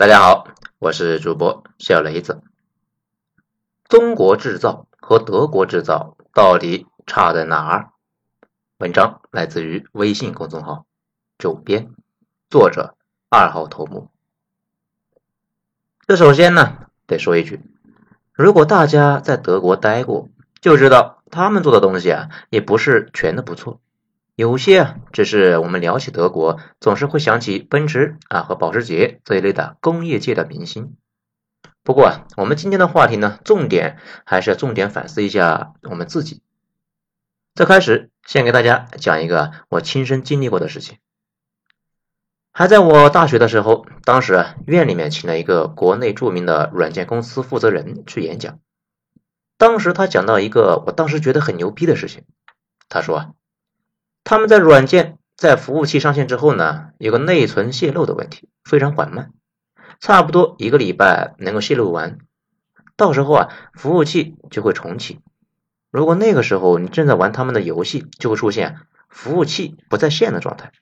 大家好，我是主播小雷子。中国制造和德国制造到底差在哪儿？文章来自于微信公众号主编，作者二号头目。这首先呢，得说一句，如果大家在德国待过，就知道他们做的东西啊，也不是全都不错。有些只是我们聊起德国，总是会想起奔驰啊和保时捷这一类的工业界的明星。不过啊，我们今天的话题呢，重点还是要重点反思一下我们自己。在开始，先给大家讲一个我亲身经历过的事情。还在我大学的时候，当时啊院里面请了一个国内著名的软件公司负责人去演讲。当时他讲到一个我当时觉得很牛逼的事情，他说啊。他们在软件在服务器上线之后呢，有个内存泄露的问题，非常缓慢，差不多一个礼拜能够泄露完。到时候啊，服务器就会重启。如果那个时候你正在玩他们的游戏，就会出现服务器不在线的状态。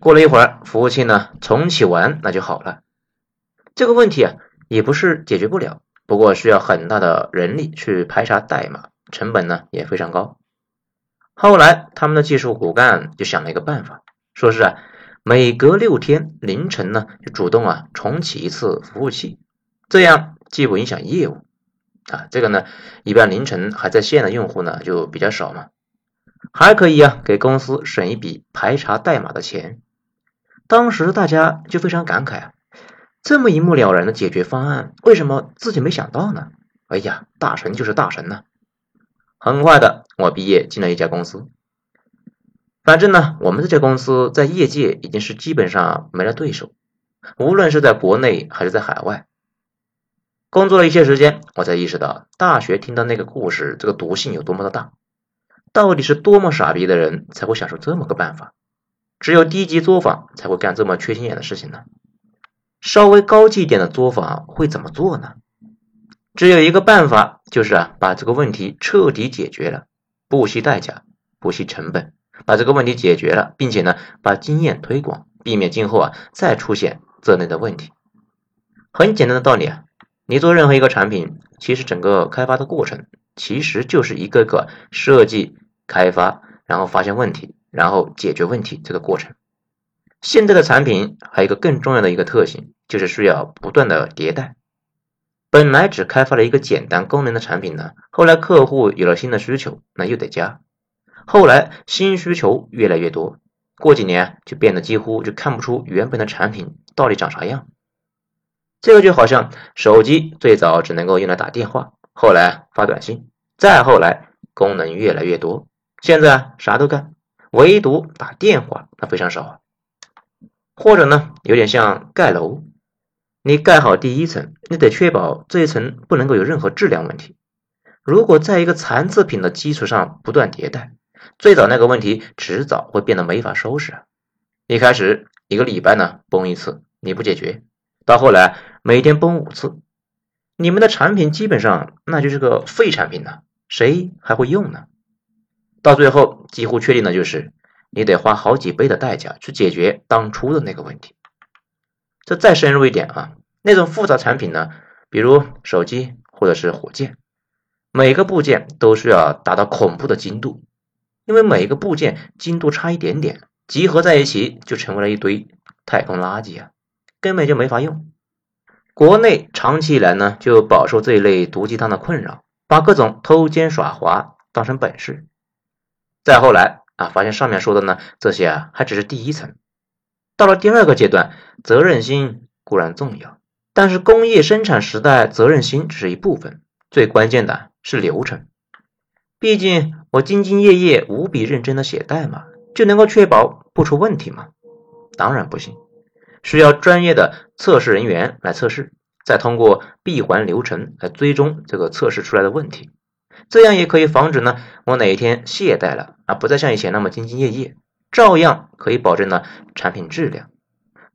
过了一会儿，服务器呢重启完，那就好了。这个问题啊，也不是解决不了，不过需要很大的人力去排查代码，成本呢也非常高。后来，他们的技术骨干就想了一个办法，说是啊，每隔六天凌晨呢，就主动啊重启一次服务器，这样既不影响业务啊，这个呢，一般凌晨还在线的用户呢就比较少嘛，还可以啊给公司省一笔排查代码的钱。当时大家就非常感慨啊，这么一目了然的解决方案，为什么自己没想到呢？哎呀，大神就是大神呐！很快的，我毕业进了一家公司。反正呢，我们这家公司在业界已经是基本上没了对手，无论是在国内还是在海外。工作了一些时间，我才意识到大学听到那个故事，这个毒性有多么的大。到底是多么傻逼的人才会想出这么个办法？只有低级作坊才会干这么缺心眼的事情呢？稍微高级一点的作坊会怎么做呢？只有一个办法，就是啊，把这个问题彻底解决了，不惜代价，不惜成本，把这个问题解决了，并且呢，把经验推广，避免今后啊再出现这类的问题。很简单的道理啊，你做任何一个产品，其实整个开发的过程，其实就是一个个设计、开发，然后发现问题，然后解决问题这个过程。现在的产品还有一个更重要的一个特性，就是需要不断的迭代。本来只开发了一个简单功能的产品呢，后来客户有了新的需求，那又得加。后来新需求越来越多，过几年就变得几乎就看不出原本的产品到底长啥样。这个就好像手机最早只能够用来打电话，后来发短信，再后来功能越来越多，现在啥都干，唯独打电话那非常少啊。或者呢，有点像盖楼。你盖好第一层，你得确保这一层不能够有任何质量问题。如果在一个残次品的基础上不断迭代，最早那个问题迟早会变得没法收拾啊。一开始一个礼拜呢崩一次，你不解决，到后来每天崩五次，你们的产品基本上那就是个废产品了，谁还会用呢？到最后几乎确定的就是你得花好几倍的代价去解决当初的那个问题。这再深入一点啊，那种复杂产品呢，比如手机或者是火箭，每个部件都需要达到恐怖的精度，因为每一个部件精度差一点点，集合在一起就成为了一堆太空垃圾啊，根本就没法用。国内长期以来呢，就饱受这一类毒鸡汤的困扰，把各种偷奸耍滑当成本事。再后来啊，发现上面说的呢，这些啊，还只是第一层。到了第二个阶段，责任心固然重要，但是工业生产时代责任心只是一部分，最关键的是流程。毕竟我兢兢业业、无比认真的写代码，就能够确保不出问题吗？当然不行，需要专业的测试人员来测试，再通过闭环流程来追踪这个测试出来的问题，这样也可以防止呢，我哪一天懈怠了啊，不再像以前那么兢兢业业。照样可以保证了产品质量，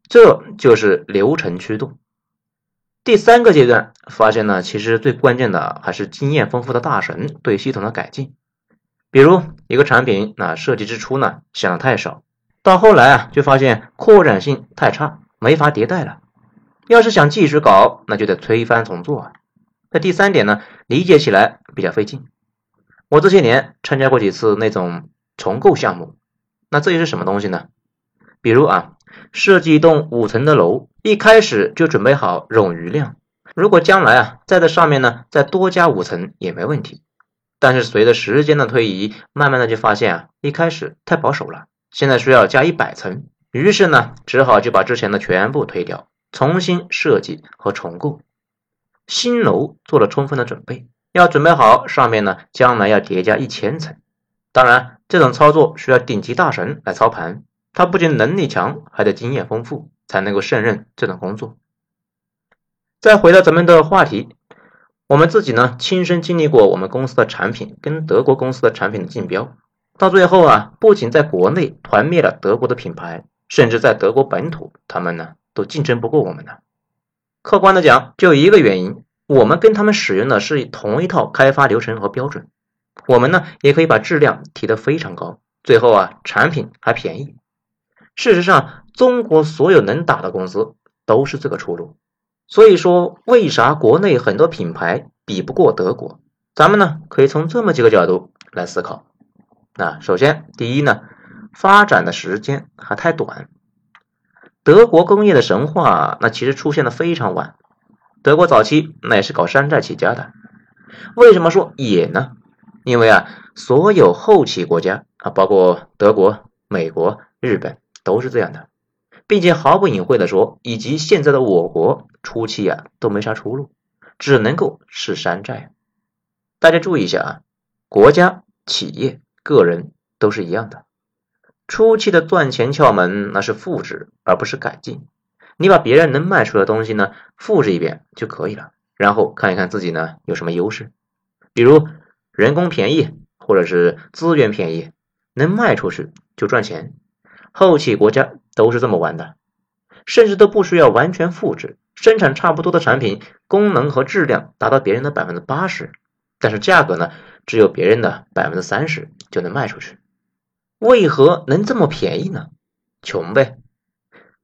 这就是流程驱动。第三个阶段发现呢，其实最关键的还是经验丰富的大神对系统的改进。比如一个产品，那设计之初呢想的太少，到后来啊就发现扩展性太差，没法迭代了。要是想继续搞，那就得推翻重做啊。那第三点呢，理解起来比较费劲。我这些年参加过几次那种重构项目，那这又是什么东西呢？比如啊，设计一栋五层的楼，一开始就准备好冗余量，如果将来啊再在上面呢再多加五层也没问题。但是随着时间的推移，慢慢的就发现啊，一开始太保守了，现在需要加一百层，于是呢只好就把之前的全部推掉，重新设计和重构。新楼做了充分的准备。要准备好，上面呢将来要叠加一千层。当然，这种操作需要顶级大神来操盘，他不仅能力强，还得经验丰富，才能够胜任这种工作。再回到咱们的话题，我们自己呢亲身经历过我们公司的产品跟德国公司的产品的竞标，到最后啊，不仅在国内团灭了德国的品牌，甚至在德国本土，他们呢都竞争不过我们的。客观的讲，就一个原因。我们跟他们使用的是同一套开发流程和标准，我们呢也可以把质量提得非常高，最后啊产品还便宜。事实上，中国所有能打的公司都是这个出路。所以说，为啥国内很多品牌比不过德国？咱们呢可以从这么几个角度来思考。那首先，第一呢，发展的时间还太短。德国工业的神话，那其实出现的非常晚。德国早期那也是搞山寨起家的，为什么说也呢？因为啊，所有后起国家啊，包括德国、美国、日本都是这样的，并且毫不隐晦的说，以及现在的我国初期啊都没啥出路，只能够是山寨。大家注意一下啊，国家、企业、个人都是一样的，初期的赚钱窍门那是复制，而不是改进。你把别人能卖出的东西呢复制一遍就可以了，然后看一看自己呢有什么优势，比如人工便宜或者是资源便宜，能卖出去就赚钱。后期国家都是这么玩的，甚至都不需要完全复制，生产差不多的产品，功能和质量达到别人的百分之八十，但是价格呢只有别人的百分之三十就能卖出去。为何能这么便宜呢？穷呗。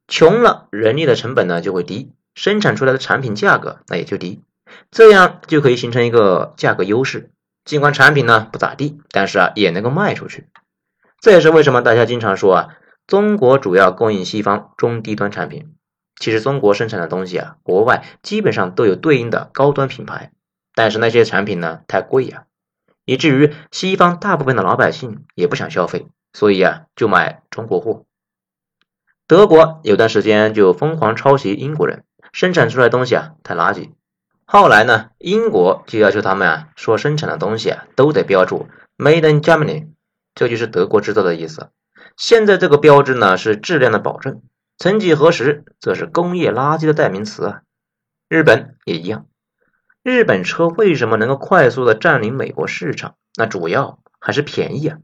穷了，人力的成本呢就会低，生产出来的产品价格那也就低，这样就可以形成一个价格优势。尽管产品呢不咋地，但是啊也能够卖出去。这也是为什么大家经常说啊，中国主要供应西方中低端产品。其实中国生产的东西啊，国外基本上都有对应的高端品牌，但是那些产品呢太贵呀，以至于西方大部分的老百姓也不想消费，所以啊就买中国货。德国有段时间就疯狂抄袭英国人生产出来的东西啊，太垃圾。后来呢，英国就要求他们啊，说生产的东西啊都得标注 “Made in Germany”，这就是德国制造的意思。现在这个标志呢是质量的保证，曾几何时这是工业垃圾的代名词啊。日本也一样，日本车为什么能够快速的占领美国市场？那主要还是便宜啊，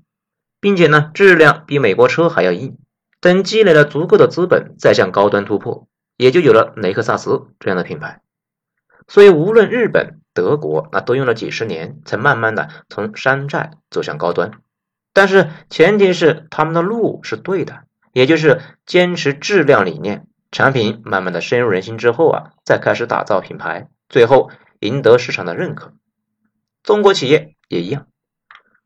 并且呢质量比美国车还要硬。等积累了足够的资本，再向高端突破，也就有了雷克萨斯这样的品牌。所以，无论日本、德国，那都用了几十年，才慢慢的从山寨走向高端。但是，前提是他们的路是对的，也就是坚持质量理念，产品慢慢的深入人心之后啊，再开始打造品牌，最后赢得市场的认可。中国企业也一样，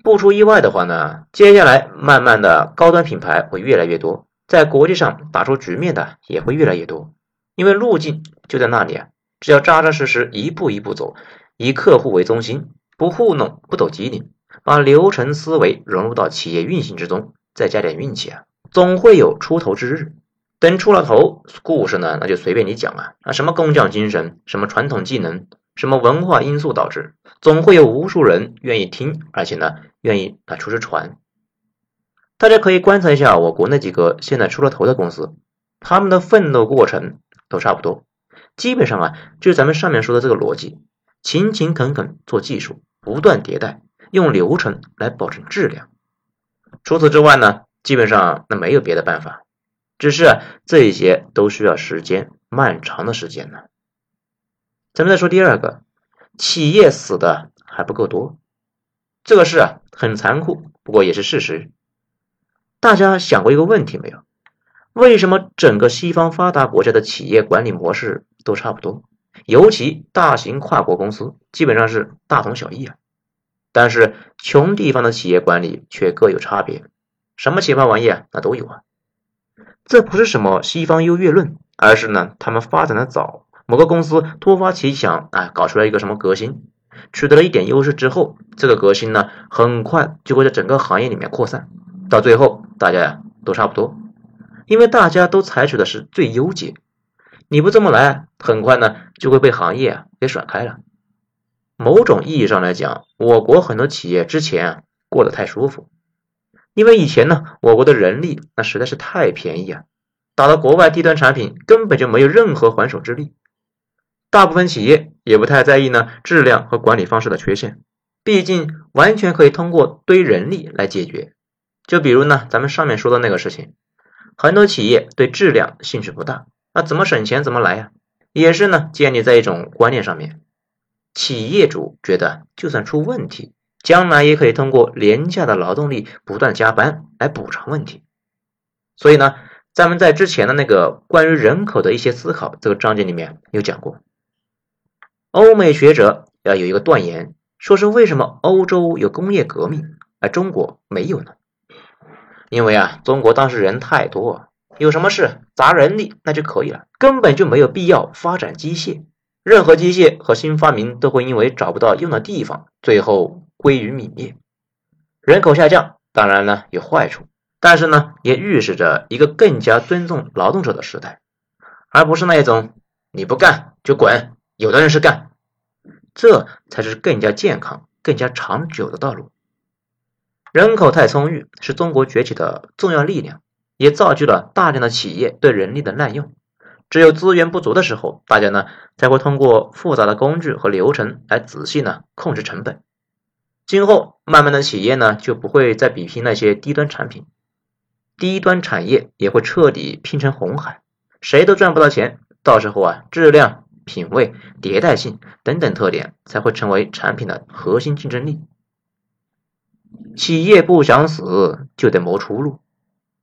不出意外的话呢，接下来慢慢的高端品牌会越来越多。在国际上打出局面的也会越来越多，因为路径就在那里啊！只要扎扎实实一步一步走，以客户为中心，不糊弄，不走机灵，把流程思维融入到企业运行之中，再加点运气啊，总会有出头之日。等出了头，故事呢，那就随便你讲啊！啊，什么工匠精神，什么传统技能，什么文化因素导致，总会有无数人愿意听，而且呢，愿意啊出去传。大家可以观察一下我国那几个现在出了头的公司，他们的奋斗过程都差不多，基本上啊就是咱们上面说的这个逻辑：勤勤恳恳做技术，不断迭代，用流程来保证质量。除此之外呢，基本上那没有别的办法，只是这些都需要时间，漫长的时间呢。咱们再说第二个，企业死的还不够多，这个事啊很残酷，不过也是事实。大家想过一个问题没有？为什么整个西方发达国家的企业管理模式都差不多，尤其大型跨国公司基本上是大同小异啊。但是穷地方的企业管理却各有差别，什么奇葩玩意啊，那都有啊。这不是什么西方优越论，而是呢他们发展的早，某个公司突发奇想，啊，搞出来一个什么革新，取得了一点优势之后，这个革新呢很快就会在整个行业里面扩散，到最后大家呀都差不多，因为大家都采取的是最优解，你不这么来，很快呢就会被行业啊给甩开了。某种意义上来讲，我国很多企业之前啊过得太舒服，因为以前呢，我国的人力那实在是太便宜啊，打到国外低端产品根本就没有任何还手之力。大部分企业也不太在意呢质量和管理方式的缺陷，毕竟完全可以通过堆人力来解决。就比如呢，咱们上面说的那个事情，很多企业对质量兴趣不大，那怎么省钱怎么来呀？也是呢，建立在一种观念上面。企业主觉得，就算出问题，将来也可以通过廉价的劳动力不断加班来补偿问题。所以呢，咱们在之前的那个关于人口的一些思考这个章节里面有讲过，欧美学者要有一个断言，说是为什么欧洲有工业革命，而中国没有呢？因为啊，中国当时人太多，有什么事砸人力那就可以了，根本就没有必要发展机械。任何机械和新发明都会因为找不到用的地方，最后归于泯灭。人口下降当然呢有坏处，但是呢也预示着一个更加尊重劳动者的时代，而不是那一种你不干就滚，有的人是干，这才是更加健康、更加长久的道路。人口太充裕是中国崛起的重要力量，也造就了大量的企业对人力的滥用。只有资源不足的时候，大家呢才会通过复杂的工具和流程来仔细呢控制成本。今后慢慢的企业呢就不会再比拼那些低端产品，低端产业也会彻底拼成红海，谁都赚不到钱。到时候啊，质量、品味、迭代性等等特点才会成为产品的核心竞争力。企业不想死，就得谋出路。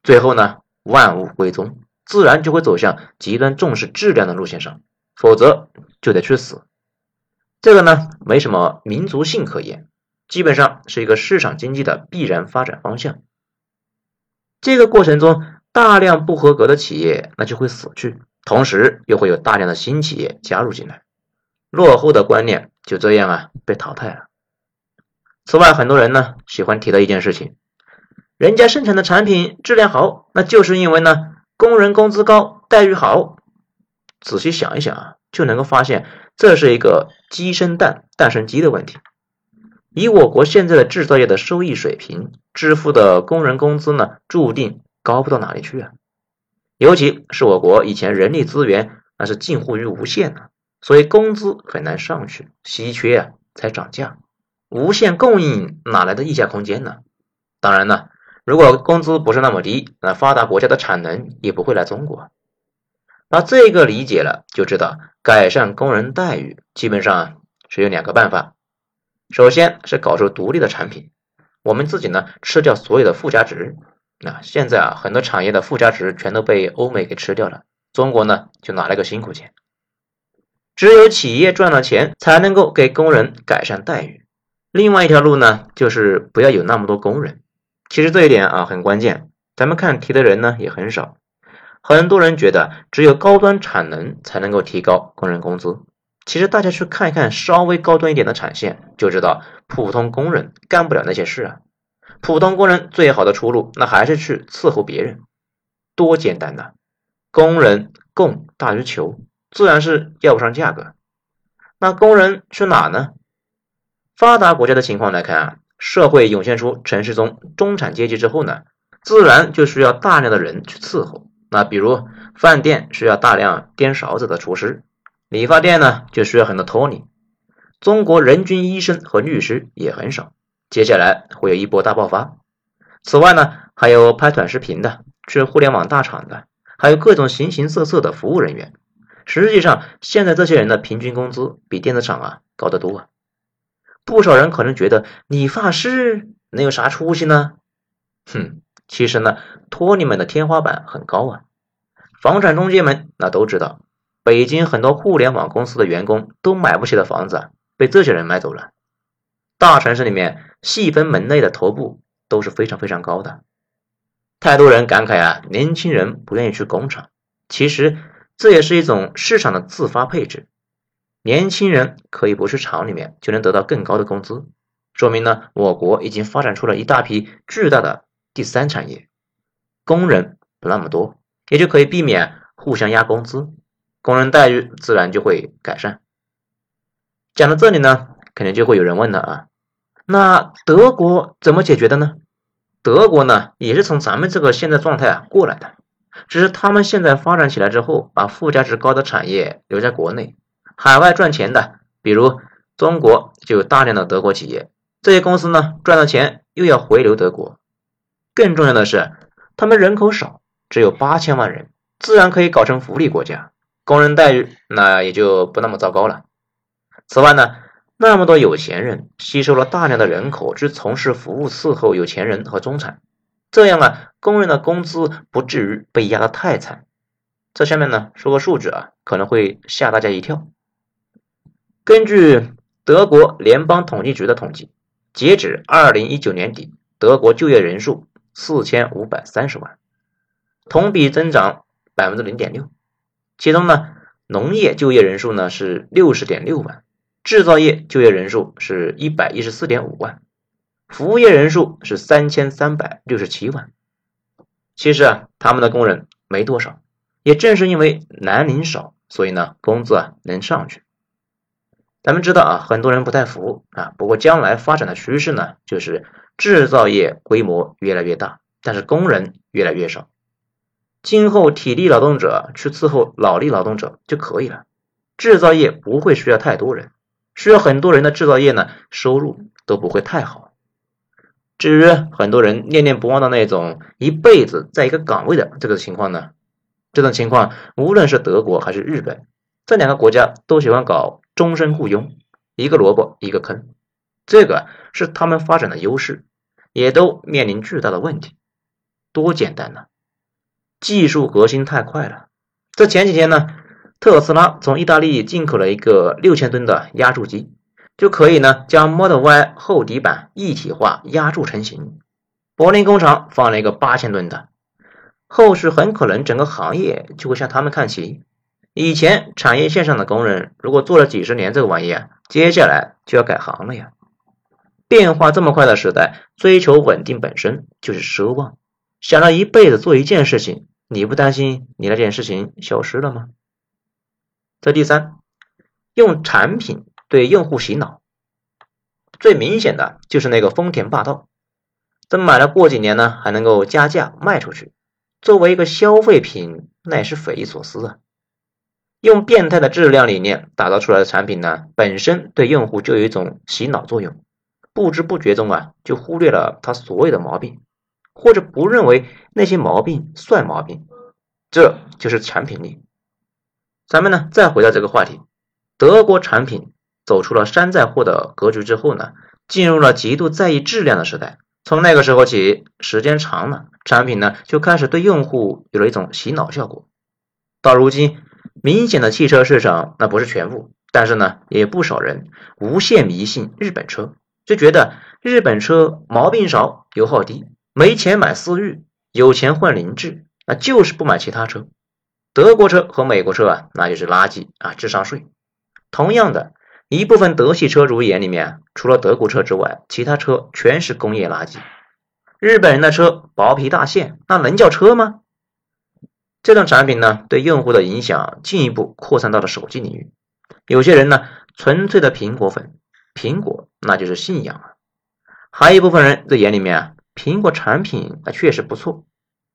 最后呢，万物归宗。自然就会走向极端重视质量的路线上，否则就得去死。这个呢，没什么民族性可言，基本上是一个市场经济的必然发展方向。这个过程中，大量不合格的企业那就会死去，同时又会有大量的新企业加入进来，落后的观念就这样啊被淘汰了。此外，很多人呢喜欢提到一件事情，人家生产的产品质量好，那就是因为呢。工人工资高，待遇好。仔细想一想啊，就能够发现这是一个鸡生蛋，蛋生鸡的问题。以我国现在的制造业的收益水平，支付的工人工资呢，注定高不到哪里去啊。尤其是我国以前人力资源那是近乎于无限的，所以工资很难上去，稀缺啊才涨价。无限供应哪来的溢价空间呢？当然呢。如果工资不是那么低，那发达国家的产能也不会来中国。把这个理解了，就知道改善工人待遇基本上是有两个办法。首先是搞出独立的产品，我们自己呢吃掉所有的附加值。那现在啊，很多产业的附加值全都被欧美给吃掉了，中国呢就拿了个辛苦钱。只有企业赚了钱，才能够给工人改善待遇。另外一条路呢，就是不要有那么多工人。其实这一点啊很关键，咱们看题的人呢也很少，很多人觉得只有高端产能才能够提高工人工资。其实大家去看一看稍微高端一点的产线，就知道普通工人干不了那些事啊。普通工人最好的出路，那还是去伺候别人，多简单呐！工人供大于求，自然是要不上价格。那工人去哪呢？发达国家的情况来看啊。社会涌现出城市中中产阶级之后呢，自然就需要大量的人去伺候。那比如饭店需要大量颠勺子的厨师，理发店呢就需要很多托尼。中国人均医生和律师也很少，接下来会有一波大爆发。此外呢，还有拍短视频的，去互联网大厂的，还有各种形形色色的服务人员。实际上，现在这些人的平均工资比电子厂啊高得多啊。不少人可能觉得理发师能有啥出息呢？哼，其实呢，托尼们的天花板很高啊。房产中介们那都知道，北京很多互联网公司的员工都买不起的房子，被这些人买走了。大城市里面细分门类的头部都是非常非常高的。太多人感慨啊，年轻人不愿意去工厂，其实这也是一种市场的自发配置。年轻人可以不去厂里面就能得到更高的工资，说明呢，我国已经发展出了一大批巨大的第三产业。工人不那么多，也就可以避免互相压工资，工人待遇自然就会改善。讲到这里呢，肯定就会有人问了啊，那德国怎么解决的呢？德国呢，也是从咱们这个现在状态啊过来的，只是他们现在发展起来之后，把附加值高的产业留在国内，海外赚钱的，比如中国就有大量的德国企业，这些公司呢赚了钱又要回流德国。更重要的是，他们人口少，只有八千万人，自然可以搞成福利国家，工人待遇那也就不那么糟糕了。此外呢。那么多有钱人吸收了大量的人口去从事服务伺候有钱人和中产，这样啊，工人的工资不至于被压得太惨。这下面呢说个数据啊，可能会吓大家一跳。根据德国联邦统计局的统计，截止二零一九年底，德国就业人数四千五百三十万，同比增长百分之零点六。其中呢，农业就业人数呢是六十点六万。制造业就业人数是一百一十四点五万，服务业人数是三千三百六十七万。其实啊，他们的工人没多少，也正是因为南宁少，所以呢，工资啊能上去。咱们知道啊，很多人不太服啊，不过将来发展的趋势呢，就是制造业规模越来越大，但是工人越来越少。今后体力劳动者去伺候脑力劳动者就可以了，制造业不会需要太多人。需要很多人的制造业呢，收入都不会太好。至于很多人念念不忘的那种一辈子在一个岗位的这个情况呢，这种情况无论是德国还是日本这两个国家都喜欢搞终身雇佣，一个萝卜一个坑，这个是他们发展的优势，也都面临巨大的问题。多简单呢，技术革新太快了。这前几天呢。特斯拉从意大利进口了一个六千吨的压铸机，就可以呢将 Model Y 后底板一体化压铸成型。柏林工厂放了一个八千吨的，后续很可能整个行业就会向他们看齐。以前产业线上的工人如果做了几十年这个玩意啊，接下来就要改行了呀。变化这么快的时代，追求稳定本身就是奢望。想要一辈子做一件事情，你不担心你那件事情消失了吗？这第三，用产品对用户洗脑，最明显的就是那个丰田霸道，这买了过几年呢，还能够加价卖出去，作为一个消费品，那也是匪夷所思啊！用变态的质量理念打造出来的产品呢，本身对用户就有一种洗脑作用，不知不觉中啊，就忽略了它所有的毛病，或者不认为那些毛病算毛病，这就是产品力。咱们呢，再回到这个话题，德国产品走出了山寨货的格局之后呢，进入了极度在意质量的时代。从那个时候起，时间长了，产品呢就开始对用户有了一种洗脑效果。到如今，明显的汽车市场那不是全部，但是呢，也有不少人无限迷信日本车，就觉得日本车毛病少、油耗低，没钱买思域，有钱换凌志，那就是不买其他车。德国车和美国车啊，那就是垃圾啊，智商税。同样的一部分德系车主眼里面，除了德国车之外，其他车全是工业垃圾。日本人的车薄皮大线，那能叫车吗？这种产品呢，对用户的影响进一步扩散到了手机领域。有些人呢，纯粹的苹果粉，苹果那就是信仰啊。还有一部分人的眼里面啊，苹果产品那确实不错，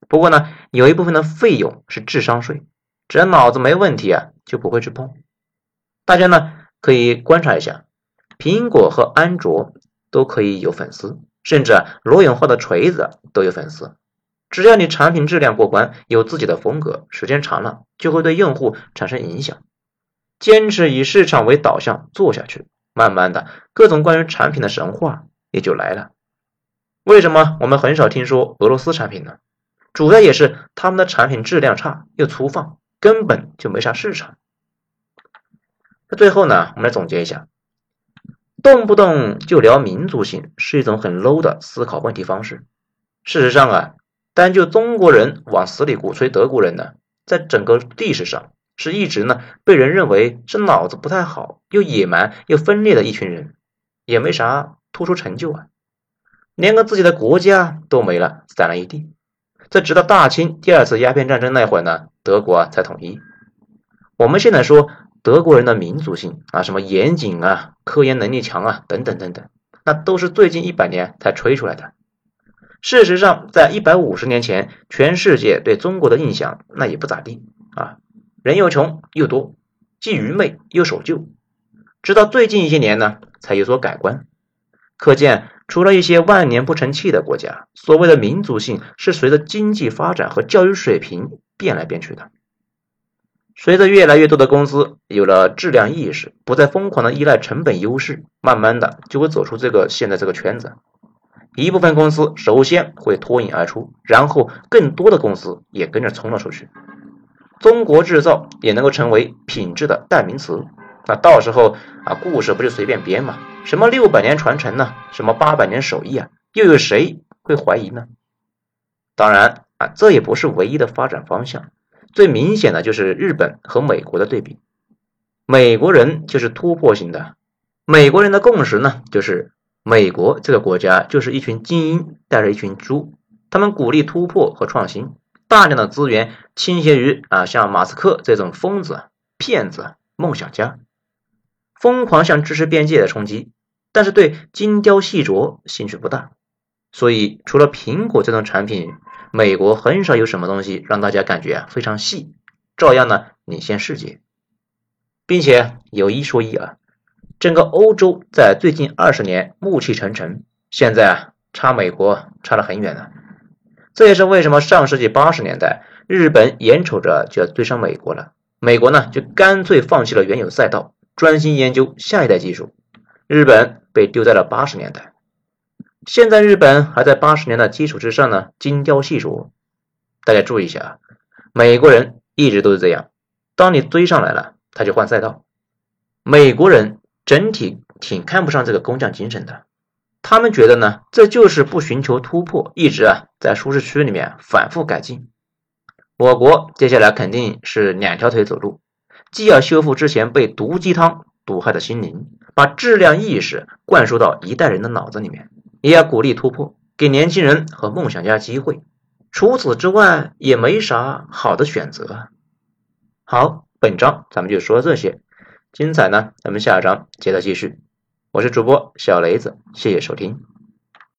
不过呢，有一部分的费用是智商税。只要脑子没问题啊，就不会去碰。大家呢可以观察一下，苹果和安卓都可以有粉丝，甚至罗永浩的锤子都有粉丝。只要你产品质量过关，有自己的风格，时间长了就会对用户产生影响。坚持以市场为导向做下去，慢慢的各种关于产品的神话也就来了。为什么我们很少听说俄罗斯产品呢？主要也是他们的产品质量差又粗放。根本就没啥市场，那最后呢，我们来总结一下，动不动就聊民族性是一种很 low 的思考问题方式。事实上啊，单就中国人往死里鼓吹德国人呢，在整个历史上是一直呢被人认为是脑子不太好、又野蛮又分裂的一群人，也没啥突出成就啊，连个自己的国家都没了，散了一地。这直到大清第二次鸦片战争那会儿呢，德国啊才统一。我们现在说德国人的民族性啊，什么严谨啊、科研能力强啊，等等等等，那都是最近一百年才吹出来的。事实上，在一百五十年前，全世界对中国的印象那也不咋地啊，人又穷又多，既愚昧又守旧。直到最近一些年呢，才有所改观。可见。除了一些万年不成器的国家，所谓的民族性是随着经济发展和教育水平变来变去的。随着越来越多的公司有了质量意识，不再疯狂的依赖成本优势，慢慢的就会走出这个现在这个圈子。一部分公司首先会脱颖而出，然后更多的公司也跟着冲了出去。中国制造也能够成为品质的代名词。那到时候啊，故事不就随便编吗？什么六百年传承呢？什么八百年手艺啊？又有谁会怀疑呢？当然啊，这也不是唯一的发展方向。最明显的就是日本和美国的对比。美国人就是突破型的，美国人的共识呢，就是美国这个国家就是一群精英带着一群猪，他们鼓励突破和创新，大量的资源倾斜于啊像马斯克这种疯子、骗子、梦想家。疯狂向知识边界的冲击，但是对精雕细琢兴趣不大，所以除了苹果这种产品，美国很少有什么东西让大家感觉啊非常细，照样呢领先世界，并且有一说一啊，整个欧洲在最近二十年暮气沉沉，现在啊差美国差了很远了，这也是为什么上世纪八十年代日本眼瞅着就要追上美国了，美国呢就干脆放弃了原有赛道。专心研究下一代技术，日本被丢在了八十年代。现在日本还在八十年的基础之上呢，精雕细琢。大家注意一下啊，美国人一直都是这样，当你追上来了，他就换赛道。美国人整体挺看不上这个工匠精神的，他们觉得呢，这就是不寻求突破，一直啊在舒适区里面反复改进。我国接下来肯定是两条腿走路。既要修复之前被毒鸡汤毒害的心灵，把质量意识灌输到一代人的脑子里面，也要鼓励突破，给年轻人和梦想家机会。除此之外，也没啥好的选择。好，本章咱们就说这些，精彩呢，咱们下章接着继续。我是主播小雷子，谢谢收听。